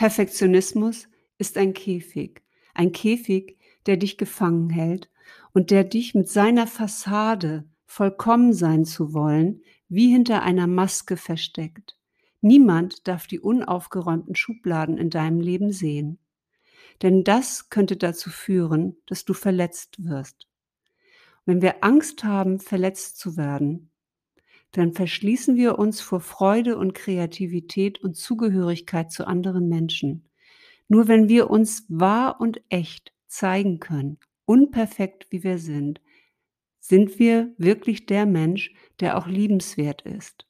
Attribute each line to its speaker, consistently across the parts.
Speaker 1: Perfektionismus ist ein Käfig, ein Käfig, der dich gefangen hält und der dich mit seiner Fassade, vollkommen sein zu wollen, wie hinter einer Maske versteckt. Niemand darf die unaufgeräumten Schubladen in deinem Leben sehen. Denn das könnte dazu führen, dass du verletzt wirst. Wenn wir Angst haben, verletzt zu werden, dann verschließen wir uns vor Freude und Kreativität und Zugehörigkeit zu anderen Menschen. Nur wenn wir uns wahr und echt zeigen können, unperfekt wie wir sind, sind wir wirklich der Mensch, der auch liebenswert ist.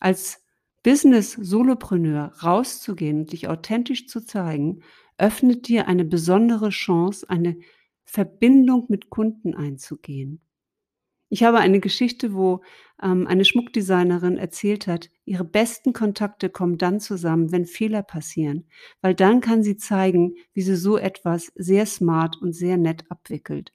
Speaker 1: Als Business-Solopreneur rauszugehen und dich authentisch zu zeigen, öffnet dir eine besondere Chance, eine Verbindung mit Kunden einzugehen. Ich habe eine Geschichte, wo ähm, eine Schmuckdesignerin erzählt hat, ihre besten Kontakte kommen dann zusammen, wenn Fehler passieren, weil dann kann sie zeigen, wie sie so etwas sehr smart und sehr nett abwickelt.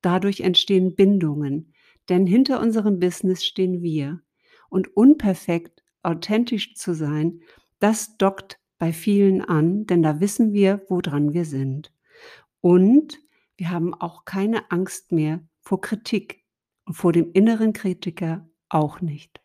Speaker 1: Dadurch entstehen Bindungen, denn hinter unserem Business stehen wir. Und unperfekt, authentisch zu sein, das dockt bei vielen an, denn da wissen wir, woran wir sind. Und wir haben auch keine Angst mehr vor Kritik und vor dem inneren Kritiker auch nicht.